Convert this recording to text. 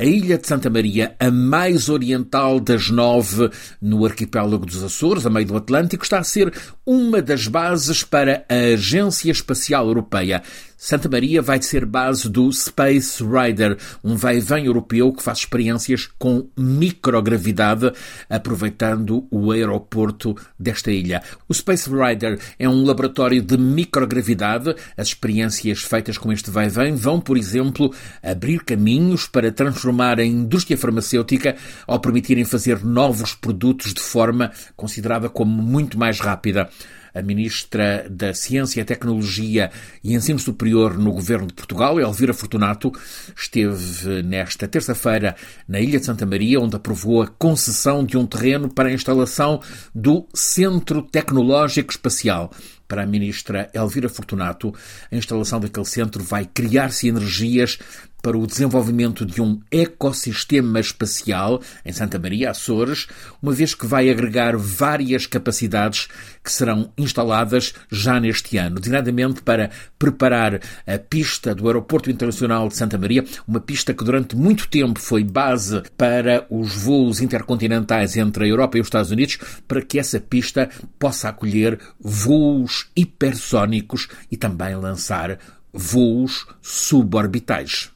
A ilha de Santa Maria, a mais oriental das nove no arquipélago dos Açores, a meio do Atlântico, está a ser uma das bases para a Agência Espacial Europeia. Santa Maria vai ser base do Space Rider, um vai-vem europeu que faz experiências com microgravidade, aproveitando o aeroporto desta ilha. O Space Rider é um laboratório de microgravidade. As experiências feitas com este vai-vem vão, por exemplo, abrir caminhos para transformar a indústria farmacêutica ao permitirem fazer novos produtos de forma considerada como muito mais rápida a Ministra da Ciência, Tecnologia e Ensino Superior no Governo de Portugal, Elvira Fortunato, esteve nesta terça-feira na Ilha de Santa Maria, onde aprovou a concessão de um terreno para a instalação do Centro Tecnológico Espacial. Para a ministra Elvira Fortunato, a instalação daquele centro vai criar sinergias para o desenvolvimento de um ecossistema espacial em Santa Maria, Açores, uma vez que vai agregar várias capacidades que serão instaladas já neste ano, designadamente para preparar a pista do Aeroporto Internacional de Santa Maria, uma pista que durante muito tempo foi base para os voos intercontinentais entre a Europa e os Estados Unidos, para que essa pista possa acolher voos hipersónicos e também lançar voos suborbitais.